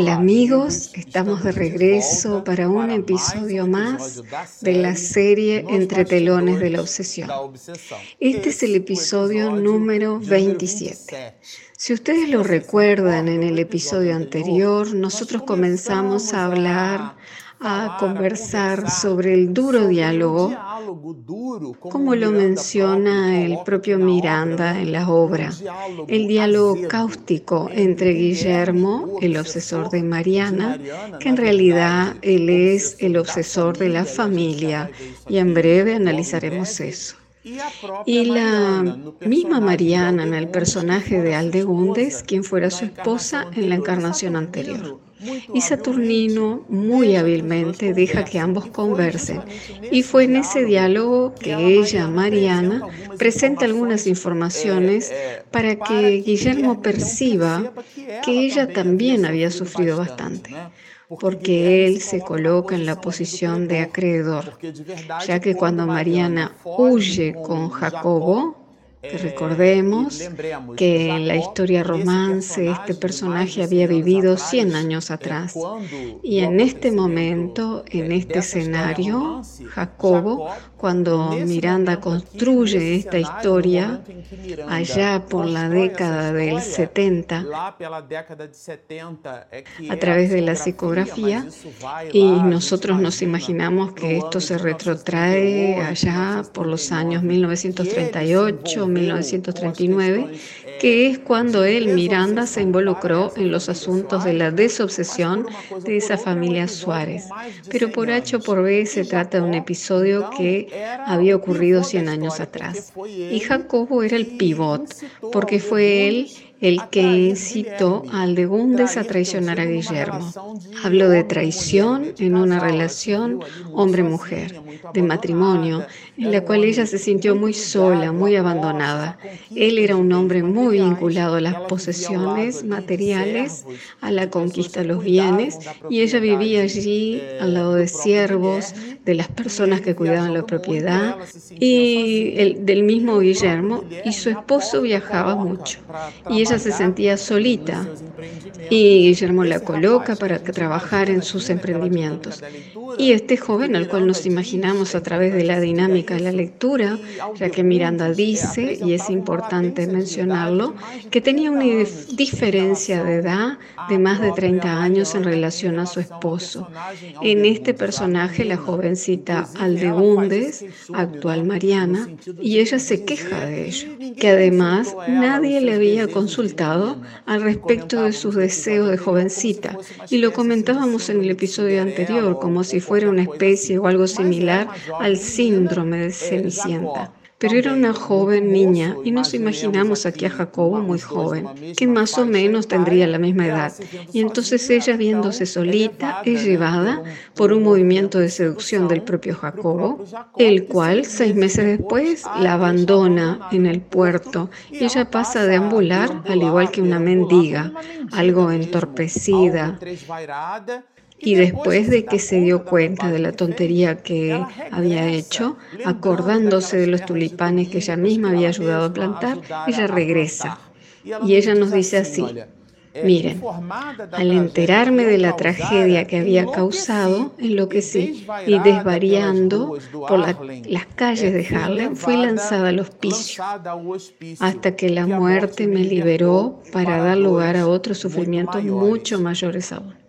Hola amigos, estamos de regreso para un episodio más de la serie Entre telones de la obsesión. Este es el episodio número 27. Si ustedes lo recuerdan en el episodio anterior, nosotros comenzamos a hablar a conversar sobre el duro diálogo, como lo menciona el propio Miranda en la obra, el diálogo cáustico entre Guillermo, el obsesor de Mariana, que en realidad él es el obsesor de la familia, y en breve analizaremos eso. Y la misma Mariana en el personaje de Aldegundes, quien fuera su esposa en la encarnación anterior. Y Saturnino muy hábilmente deja que ambos conversen. Y fue en ese diálogo que ella, Mariana, presenta algunas informaciones para que Guillermo perciba que ella también había sufrido bastante porque él se coloca en la posición de acreedor, ya que cuando Mariana huye con Jacobo, recordemos que en la historia romance este personaje había vivido 100 años atrás. Y en este momento, en este escenario, Jacobo, cuando Miranda construye esta historia, allá por la década del 70, a través de la psicografía, y nosotros nos imaginamos que esto se retrotrae allá por los años 1938, 1939, que es cuando él, Miranda, se involucró en los asuntos de la desobsesión de esa familia Suárez. Pero por H o por B se trata de un episodio que había ocurrido 100 años atrás. Y Jacobo era el pivot, porque fue él el que incitó a Aldegundes a traicionar a Guillermo. Habló de traición en una relación hombre-mujer, de matrimonio, en la cual ella se sintió muy sola, muy abandonada. Él era un hombre muy vinculado a las posesiones materiales, a la conquista de los bienes, y ella vivía allí al lado de siervos, de las personas que cuidaban la propiedad, y el, del mismo Guillermo, y su esposo viajaba mucho. Y se sentía solita y Guillermo la coloca para trabajar en sus emprendimientos. Y este joven, al cual nos imaginamos a través de la dinámica la lectura, ya que Miranda dice, y es importante mencionarlo, que tenía una diferencia de edad de más de 30 años en relación a su esposo. En este personaje, la jovencita Aldegundes, actual Mariana, y ella se queja de ello, que además nadie le había consultado al respecto de sus deseos de jovencita y lo comentábamos en el episodio anterior como si fuera una especie o algo similar al síndrome de Cenicienta. Pero era una joven niña y nos imaginamos aquí a Jacobo muy joven, que más o menos tendría la misma edad. Y entonces ella, viéndose solita, es llevada por un movimiento de seducción del propio Jacobo, el cual seis meses después la abandona en el puerto y ella pasa a deambular al igual que una mendiga, algo entorpecida y después de que se dio cuenta de la tontería que había hecho, acordándose de los tulipanes que ella misma había ayudado a plantar, ella regresa. Y ella nos dice así, Miren, al enterarme de la tragedia que había causado, enloquecí y desvariando por las calles de Harlem fui lanzada al hospicio hasta que la muerte me liberó para dar lugar a otros sufrimientos mucho mayores aún.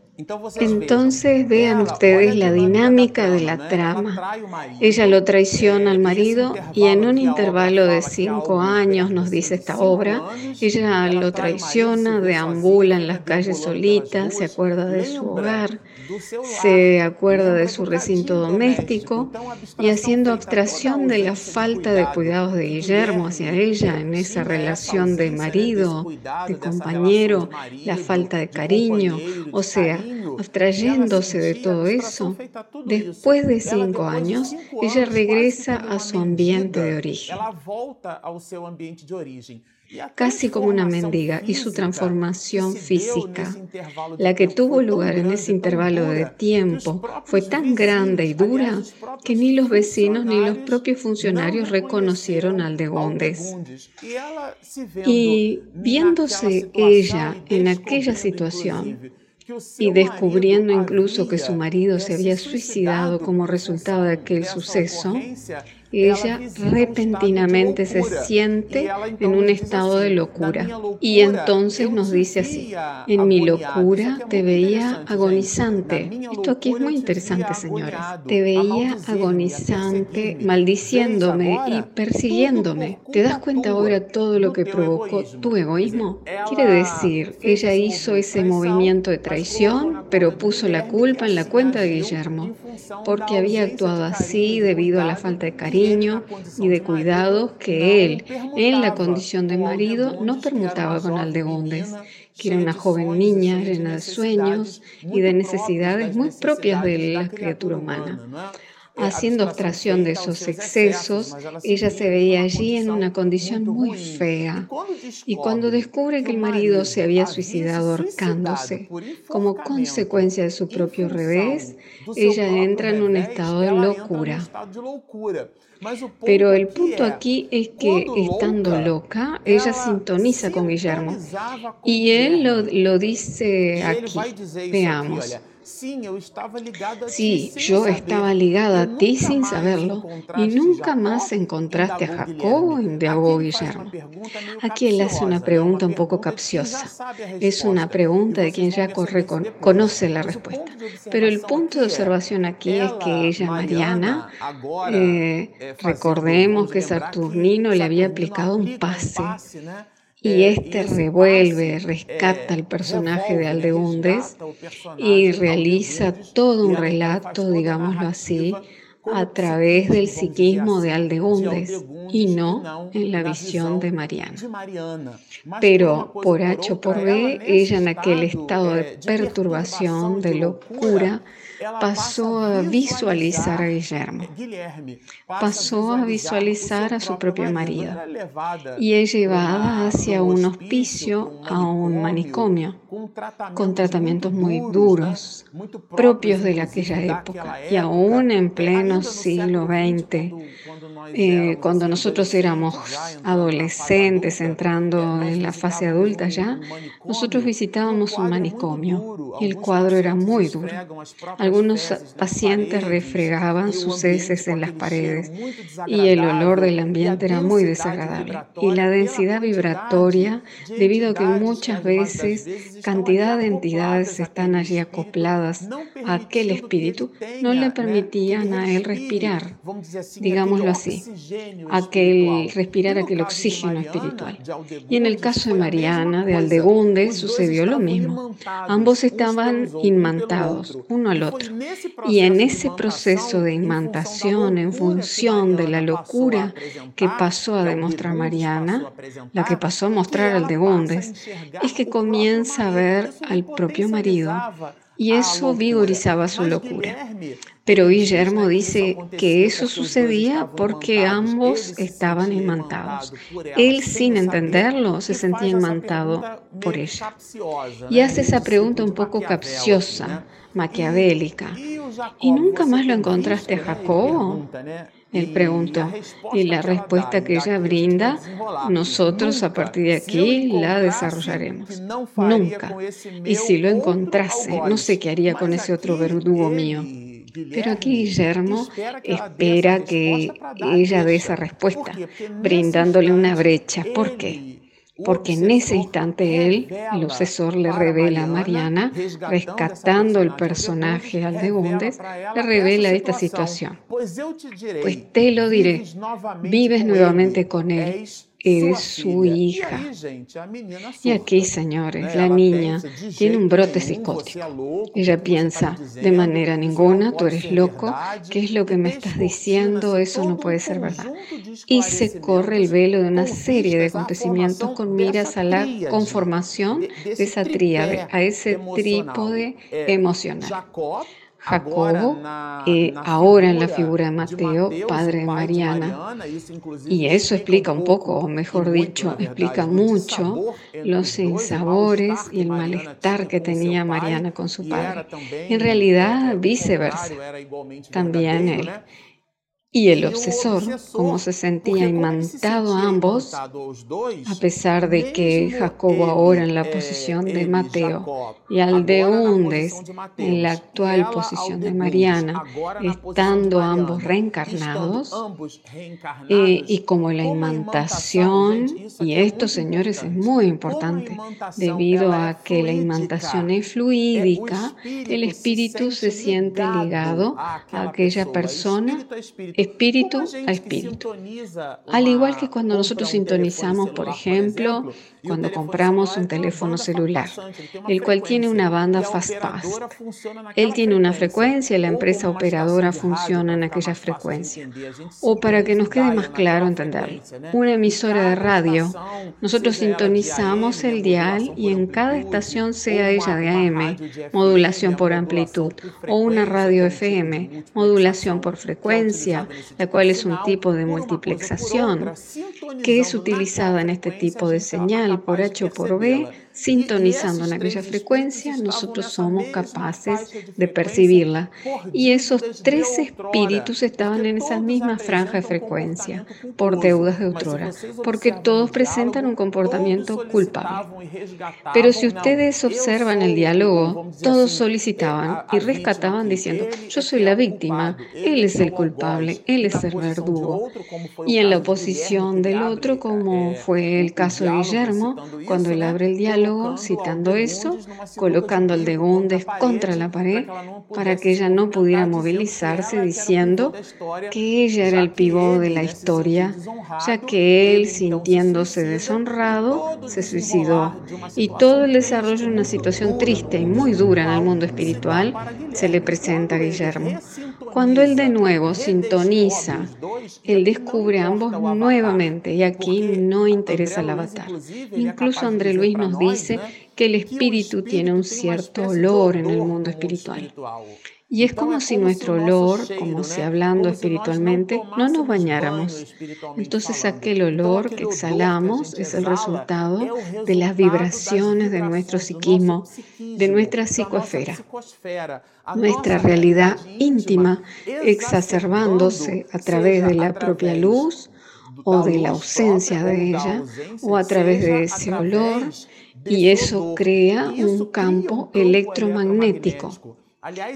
Entonces vean ustedes la dinámica de la trama. Ella lo traiciona al marido y en un intervalo de cinco años, nos dice esta obra, ella lo traiciona, deambula en las calles solitas, se acuerda de su hogar, se acuerda de su recinto doméstico y haciendo abstracción de la falta de cuidados de Guillermo hacia ella en esa relación de marido, de compañero, la falta de cariño, o sea, abstrayéndose de todo eso, después de cinco años, ella regresa a su ambiente de origen. Casi como una mendiga, y su transformación física, la que tuvo lugar en ese intervalo de tiempo, fue tan grande y dura que ni los vecinos ni los propios funcionarios reconocieron al de Gondes. Y viéndose ella en aquella situación, y descubriendo incluso que su marido se había suicidado como resultado de aquel suceso, ella repentinamente se siente en un estado de locura. Y entonces nos dice así, en mi locura te veía agonizante. Esto aquí es muy interesante, señores. Te veía agonizante, maldiciéndome y persiguiéndome. ¿Te das cuenta ahora todo lo que provocó tu egoísmo? Quiere decir, ella hizo ese movimiento de traición, pero puso la culpa en la cuenta de Guillermo, porque había actuado así debido a la falta de cariño y de cuidados que él, en la condición de marido, no permutaba con Aldegondes, que era una joven niña llena de sueños y de necesidades muy propias de la criatura humana. Haciendo abstracción de esos excesos, ella se veía allí en una condición muy fea. Y cuando descubre que el marido se había suicidado ahorcándose como consecuencia de su propio revés, ella entra en un estado de locura. Pero el punto aquí es que estando loca, ella sintoniza con Guillermo. Y él lo, lo dice aquí. Veamos. Sí, yo estaba ligada a ti sin saberlo. Y nunca más encontraste a Jacobo, indagó Guillermo. Aquí él hace una pregunta un poco capciosa. Es una pregunta de quien ya conoce la respuesta. Pero el punto de observación aquí es que ella, Mariana, eh, recordemos que Saturnino le había aplicado un pase y este revuelve, rescata el personaje de Aldegundes y realiza todo un relato, digámoslo así, a través del psiquismo de Aldegundes y no en la visión de Mariana. Pero por H o por B, ella en aquel estado de perturbación, de locura, pasó a visualizar a Guillermo, pasó a visualizar a su propio marido y es llevada hacia un hospicio, a un manicomio, con tratamientos muy duros, propios de aquella época y aún en pleno siglo XX, eh, cuando nosotros éramos adolescentes entrando en la fase adulta ya, nosotros visitábamos un manicomio y el cuadro era muy duro. Algunos pacientes refregaban sus heces en las paredes y el olor del ambiente era muy desagradable. Y la densidad vibratoria, debido a que muchas veces cantidad de entidades están allí acopladas a aquel espíritu, no le permitían a él respirar, digámoslo así, aquel respirar aquel oxígeno espiritual. Y en el caso de Mariana, de Aldegunde, sucedió lo mismo. Ambos estaban inmantados, uno al otro. Y en ese proceso de imantación, en función de la locura que pasó a demostrar Mariana, la que pasó a mostrar al de Bundes, es que comienza a ver al propio marido y eso vigorizaba su locura. Pero Guillermo dice que eso sucedía porque ambos estaban imantados. Él, sin entenderlo, se sentía imantado por ella. Y hace esa pregunta un poco capciosa, maquiavélica. ¿Y nunca más lo encontraste a Jacobo? Él preguntó. Y la respuesta que ella brinda, nosotros a partir de aquí la desarrollaremos. Nunca. Y si lo encontrase, no sé qué haría con ese otro verdugo mío. Pero aquí Guillermo espera que ella dé esa respuesta, brindándole una brecha. ¿Por qué? Porque en ese instante él, el obsesor, le revela a Mariana, rescatando el personaje Aldegundes, le revela esta situación. Pues te lo diré, vives nuevamente con él eres su hija. Y aquí, señores, la niña tiene un brote psicótico. Ella piensa, de manera ninguna, tú eres loco, ¿qué es lo que me estás diciendo? Eso no puede ser verdad. Y se corre el velo de una serie de acontecimientos con miras a la conformación de esa tríade, a ese trípode emocional. Jacobo, eh, ahora en la figura de Mateo, padre de Mariana. Y eso explica un poco, o mejor dicho, explica mucho los sinsabores y el malestar que tenía Mariana con su padre. En realidad, viceversa. También él. Y el obsesor, como se sentía imantado a ambos, a pesar de que Jacobo ahora en la posición de Mateo y Aldeundes en la actual posición de Mariana, estando ambos reencarnados, eh, y como la imantación, y esto señores es muy importante, debido a que la imantación es fluídica, el espíritu se siente ligado a aquella persona espíritu a espíritu. Al igual que cuando nosotros sintonizamos, por ejemplo, cuando compramos un teléfono celular, el cual tiene una banda fast-pass. Él tiene una frecuencia y la empresa operadora funciona en aquella frecuencia. O para que nos quede más claro entenderlo, una emisora de radio, nosotros sintonizamos el dial y en cada estación, sea ella de AM, modulación por amplitud, o una radio FM, modulación por frecuencia, la cual es un tipo de multiplexación que es utilizada en este tipo de señal por H o por B sintonizando en aquella frecuencia, nosotros somos capaces de percibirla. Y esos tres espíritus estaban en esa misma franja de frecuencia, por deudas de otrora, porque todos presentan un comportamiento culpable. Pero si ustedes observan el diálogo, todos solicitaban y rescataban diciendo, yo soy la víctima, él es el culpable, él es el verdugo. Y en la oposición del otro, como fue el caso de Guillermo, cuando él abre el diálogo, citando eso, colocando al de Gundes contra la pared para que ella no pudiera movilizarse, diciendo que ella era el pivot de la historia, ya que él, sintiéndose deshonrado, se suicidó. Y todo el desarrollo de una situación triste y muy dura en el mundo espiritual se le presenta a Guillermo. Cuando él de nuevo sintoniza, él descubre ambos nuevamente y aquí no interesa la batalla. Incluso André Luis nos dice que el espíritu tiene un cierto olor en el mundo espiritual. Y es como si nuestro olor, como si hablando espiritualmente, no nos bañáramos. Entonces aquel olor que exhalamos es el resultado de las vibraciones de nuestro psiquismo, de nuestra psicoesfera, nuestra realidad íntima exacerbándose a través de la propia luz o de la ausencia de ella o a través de ese olor y eso crea un campo electromagnético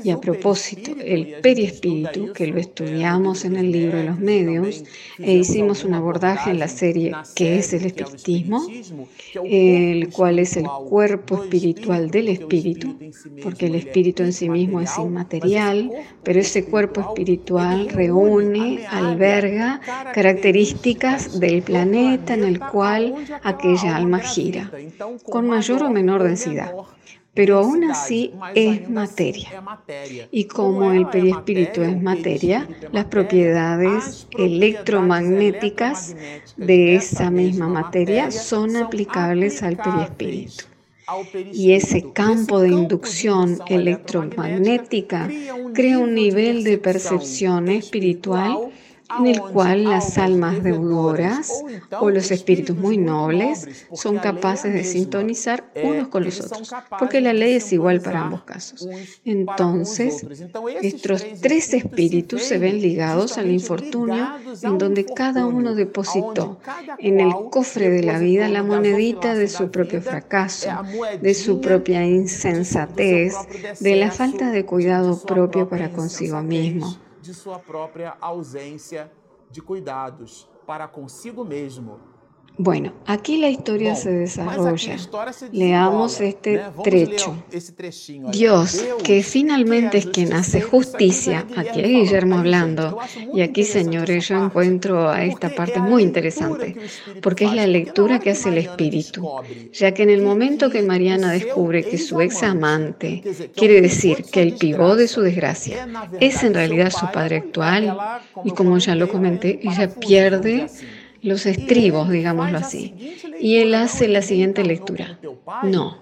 y a propósito, el periespíritu, que lo estudiamos en el libro de los medios, e hicimos un abordaje en la serie ¿Qué es el espiritismo? el cual es el cuerpo espiritual del espíritu, porque el espíritu en sí mismo es inmaterial, pero ese cuerpo espiritual reúne, alberga características del planeta en el cual aquella alma gira, con mayor o menor densidad pero aún así es materia. Y como el perispíritu es materia, las propiedades electromagnéticas de esa misma materia son aplicables al perispíritu. Y ese campo de inducción electromagnética crea un nivel de percepción espiritual en el cual las almas deudoras o los espíritus muy nobles son capaces de sintonizar unos con los otros, porque la ley es igual para ambos casos. Entonces, estos tres espíritus se ven ligados al infortunio en donde cada uno depositó en el cofre de la vida la monedita de su propio fracaso, de su propia insensatez, de la falta de cuidado propio para consigo mismo de sua própria ausência de cuidados para consigo mesmo Bueno, aquí la historia se desarrolla. Leamos este trecho. Dios, que finalmente es quien hace justicia, aquí hay Guillermo hablando, y aquí, señores, yo encuentro a esta parte muy interesante, porque es la lectura que hace el Espíritu, ya que en el momento que Mariana descubre que su ex amante, quiere decir que el pivot de su desgracia, es en realidad su padre actual, y como ya lo comenté, ella pierde los estribos, digámoslo así. Y él hace la siguiente lectura. No,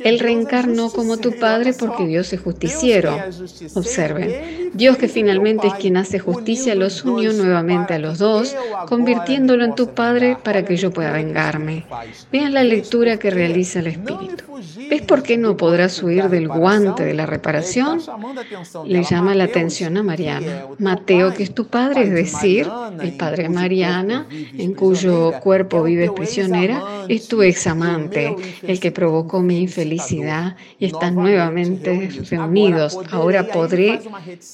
él reencarnó como tu padre porque Dios es justiciero. Observen, Dios que finalmente es quien hace justicia, los unió nuevamente a los dos, convirtiéndolo en tu Padre para que yo pueda vengarme. Vean la lectura que realiza el Espíritu. ¿Ves por qué no podrás huir del guante de la reparación? Le llama la atención a Mariana. Mateo, que es tu padre, es decir, el padre de Mariana, en cuyo cuerpo vives prisionera, es tu examante, el que provocó mi infelicidad y están nuevamente reunidos. Ahora podré,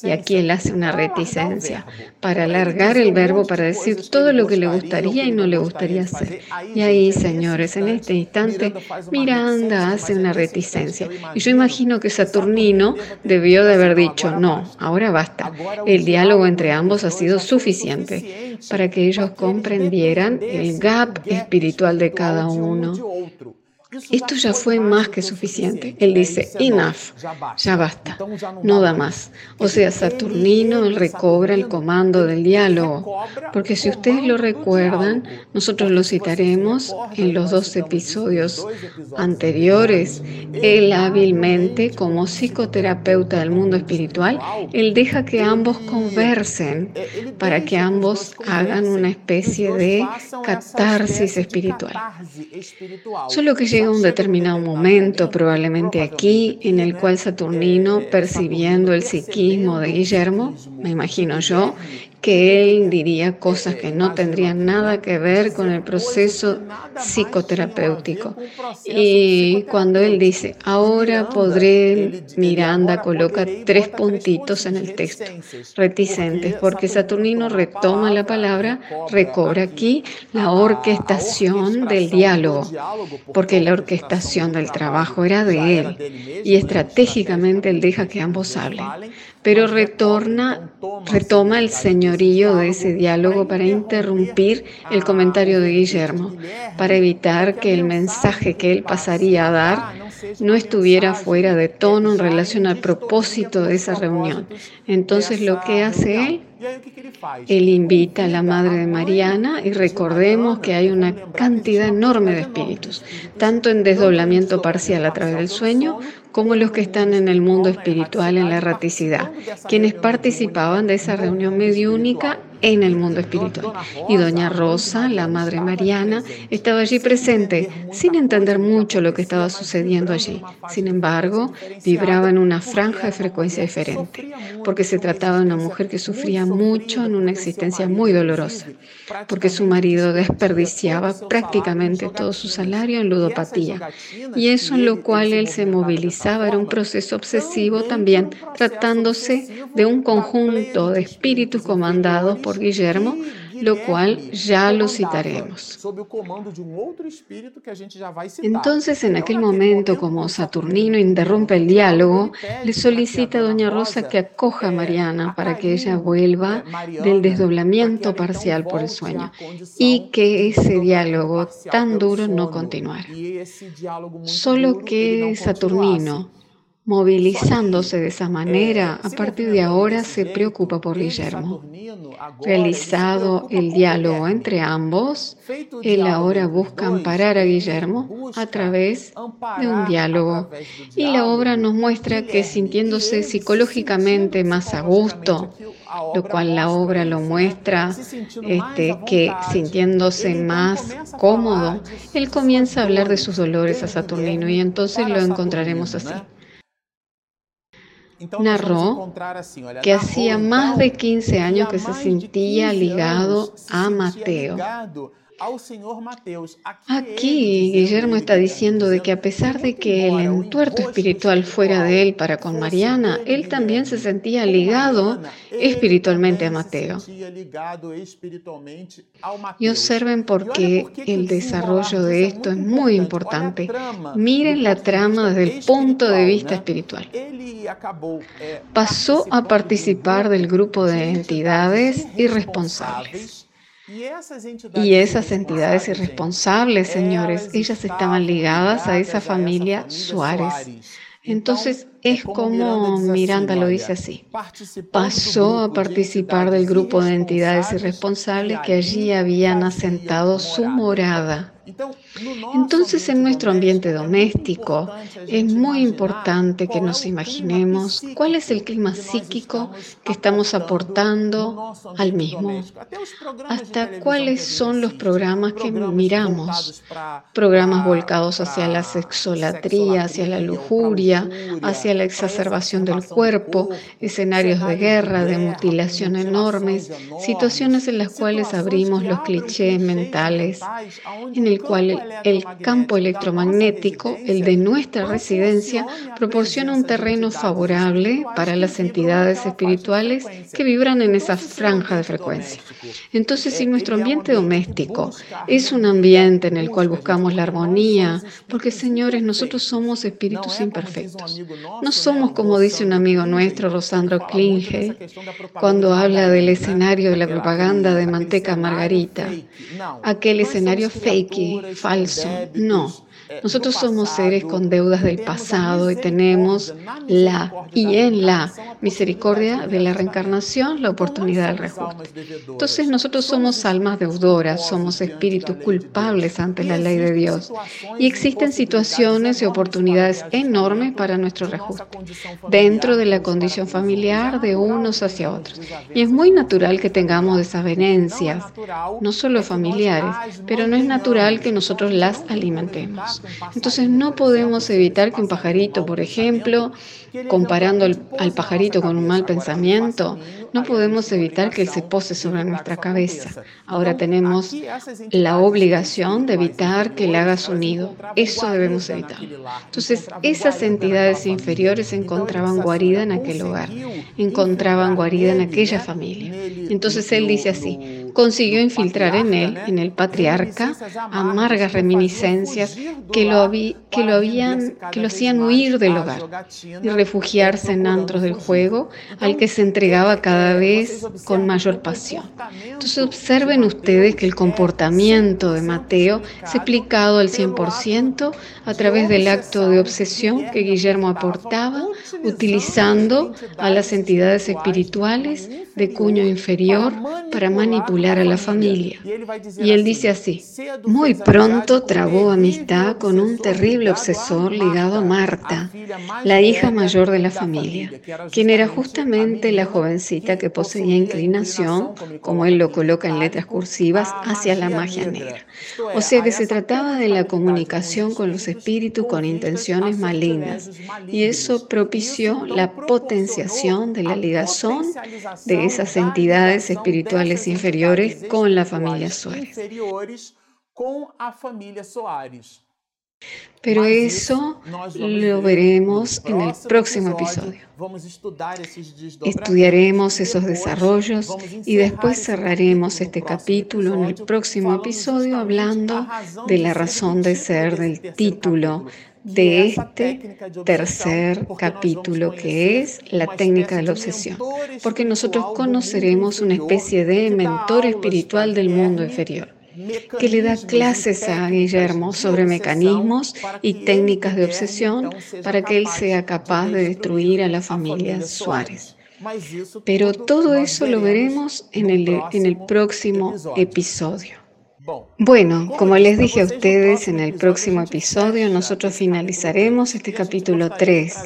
y aquí él hace una reticencia, para alargar el verbo para decir todo lo que le gustaría y no le gustaría hacer. Y ahí, señores, en este instante, Miranda hace una reticencia. Y yo imagino que Saturnino debió de haber dicho, no, ahora basta. El diálogo entre ambos ha sido suficiente para que ellos comprendieran el gap espiritual de cada uno. Esto ya fue más que suficiente. Él dice, enough, ya basta, no da más. O sea, Saturnino recobra el comando del diálogo, porque si ustedes lo recuerdan, nosotros lo citaremos en los dos episodios anteriores. Él hábilmente, como psicoterapeuta del mundo espiritual, él deja que ambos conversen para que ambos hagan una especie de catarsis espiritual. Solo que un determinado momento, probablemente aquí, en el cual Saturnino, percibiendo el psiquismo de Guillermo, me imagino yo, que él diría cosas que no tendrían nada que ver con el proceso psicoterapéutico. Y cuando él dice, ahora podré, Miranda coloca tres puntitos en el texto, reticentes, porque Saturnino retoma la palabra, recobra aquí la orquestación del diálogo, porque la orquestación del trabajo era de él, y estratégicamente él deja que ambos hablen pero retorna, retoma el señorío de ese diálogo para interrumpir el comentario de Guillermo, para evitar que el mensaje que él pasaría a dar no estuviera fuera de tono en relación al propósito de esa reunión. Entonces lo que hace él él invita a la Madre de Mariana y recordemos que hay una cantidad enorme de espíritus, tanto en desdoblamiento parcial a través del sueño como los que están en el mundo espiritual en la erraticidad, quienes participaban de esa reunión mediúnica en el mundo espiritual. Y doña Rosa, la Madre Mariana, estaba allí presente, sin entender mucho lo que estaba sucediendo allí. Sin embargo, vibraba en una franja de frecuencia diferente, porque se trataba de una mujer que sufría mucho en una existencia muy dolorosa, porque su marido desperdiciaba prácticamente todo su salario en ludopatía, y eso en lo cual él se movilizaba era un proceso obsesivo también, tratándose de un conjunto de espíritus comandados por Guillermo, lo cual ya lo citaremos. Entonces, en aquel momento, como Saturnino interrumpe el diálogo, le solicita a Doña Rosa que acoja a Mariana para que ella vuelva del desdoblamiento parcial por el sueño y que ese diálogo tan duro no continuara. Solo que Saturnino Movilizándose de esa manera, a partir de ahora se preocupa por Guillermo. Realizado el diálogo entre ambos, él ahora busca amparar a Guillermo a través de un diálogo. Y la obra nos muestra que sintiéndose psicológicamente más a gusto, lo cual la obra lo muestra, este, que sintiéndose más cómodo, él comienza a hablar de sus dolores a Saturnino y entonces lo encontraremos así narró que hacía más de 15 años que se sentía ligado a Mateo Aquí Guillermo está diciendo de que a pesar de que el entuerto espiritual fuera de él para con Mariana, él también se sentía ligado espiritualmente a Mateo. Y observen por qué el desarrollo de esto es muy importante. Miren la trama desde el punto de vista espiritual. Pasó a participar del grupo de entidades irresponsables y esas entidades irresponsables, señores, ellas estaban ligadas a esa familia Suárez. Entonces es como Miranda lo dice así. Pasó a participar del grupo de entidades irresponsables que allí habían asentado su morada Entonces, en nuestro ambiente doméstico es muy importante que nos imaginemos cuál es el clima psíquico que estamos aportando al mismo, hasta cuáles son los programas que miramos, programas volcados hacia la sexolatría, hacia la lujuria, hacia la exacerbación del cuerpo, escenarios de guerra, de mutilación enormes, situaciones en las cuales abrimos los clichés mentales cual el, campo electromagnético, el de nuestra residencia, proporciona un terreno favorable para las entidades espirituales que vibran en esa franja de frecuencia. Entonces, si nuestro ambiente doméstico es un ambiente en el cual buscamos la armonía, porque señores, nosotros somos espíritus imperfectos. No somos como dice un amigo nuestro, Rosandro Klinge, cuando habla del escenario de la propaganda de manteca margarita, aquel escenario fake falso. No, nosotros somos seres con deudas del pasado y tenemos la y en la misericordia de la reencarnación la oportunidad del reajuste. Entonces nosotros somos almas deudoras, somos espíritus culpables ante la ley de Dios y existen situaciones y oportunidades enormes para nuestro reajuste dentro de la condición familiar de unos hacia otros. Y es muy natural que tengamos desavenencias, no solo familiares, pero no es natural que nosotros las alimentemos. Entonces no podemos evitar que un pajarito, por ejemplo, comparando al, pajarito con un mal pensamiento, no podemos evitar que él se pose sobre nuestra cabeza. Ahora tenemos la obligación de evitar que él haga su nido. Eso debemos evitar. Entonces, esas entidades inferiores encontraban guarida en aquel hogar, encontraban guarida en aquella familia. Entonces él dice así, consiguió infiltrar en él, en el patriarca, amargas reminiscencias que lo, que lo, habían, que lo hacían huir del hogar y refugiarse en antros del juego al que se entregaba cada vez con mayor pasión. Entonces observen ustedes que el comportamiento de Mateo es explicado al 100% a través del acto de obsesión que Guillermo aportaba utilizando a las entidades espirituales de cuño inferior para manipular a la familia. Y él dice así, muy pronto trabó amistad con un terrible obsesor ligado a Marta, la hija mayor de la familia, quien era justamente la jovencita que poseía inclinación, como él lo coloca en letras cursivas, hacia la magia negra. O sea que se trataba de la comunicación con los espíritus con intenciones malignas, y eso propició la potenciación de la ligazón de esas entidades espirituales inferiores con la familia Suárez. Pero eso lo veremos en el próximo episodio. Estudiaremos esos desarrollos y después cerraremos este capítulo en el próximo episodio hablando de la razón de ser del título de este tercer capítulo que es la técnica de la obsesión, porque nosotros conoceremos una especie de mentor espiritual del mundo inferior que le da clases a Guillermo sobre mecanismos y técnicas de obsesión para que él sea capaz de destruir a la familia Suárez. Pero todo eso lo veremos en el, en el próximo episodio. Bueno, como les dije a ustedes en el próximo episodio, nosotros finalizaremos este capítulo 3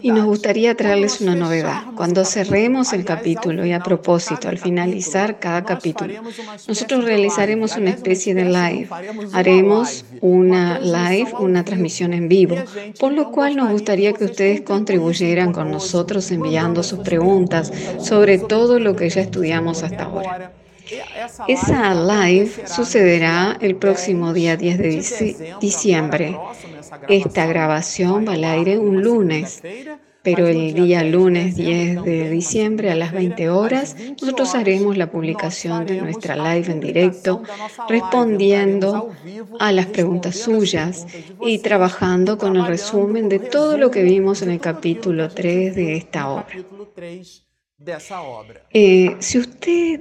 y nos gustaría traerles una novedad. Cuando cerremos el capítulo y a propósito, al finalizar cada capítulo, nosotros realizaremos una especie de live. Haremos una live, una transmisión en vivo, por lo cual nos gustaría que ustedes contribuyeran con nosotros enviando sus preguntas sobre todo lo que ya estudiamos hasta ahora. Esa live sucederá el próximo día 10 de diciembre. Esta grabación va al aire un lunes, pero el día lunes 10 de diciembre a las 20 horas nosotros haremos la publicación de nuestra live en directo respondiendo a las preguntas suyas y trabajando con el resumen de todo lo que vimos en el capítulo 3 de esta obra. Eh, si usted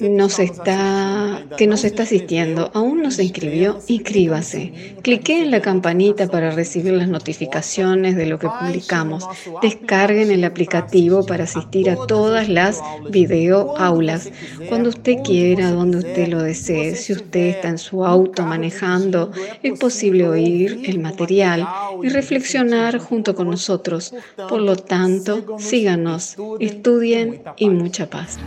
nos está que nos está asistiendo aún no se inscribió, inscríbase. clique en la campanita para recibir las notificaciones de lo que publicamos. Descarguen el aplicativo para asistir a todas las videoaulas cuando usted quiera, donde usted lo Se desee. Si usted está en su auto manejando, es posible oír el material y reflexionar junto con nosotros. Por lo tanto, síganos, estudien y mucha paz.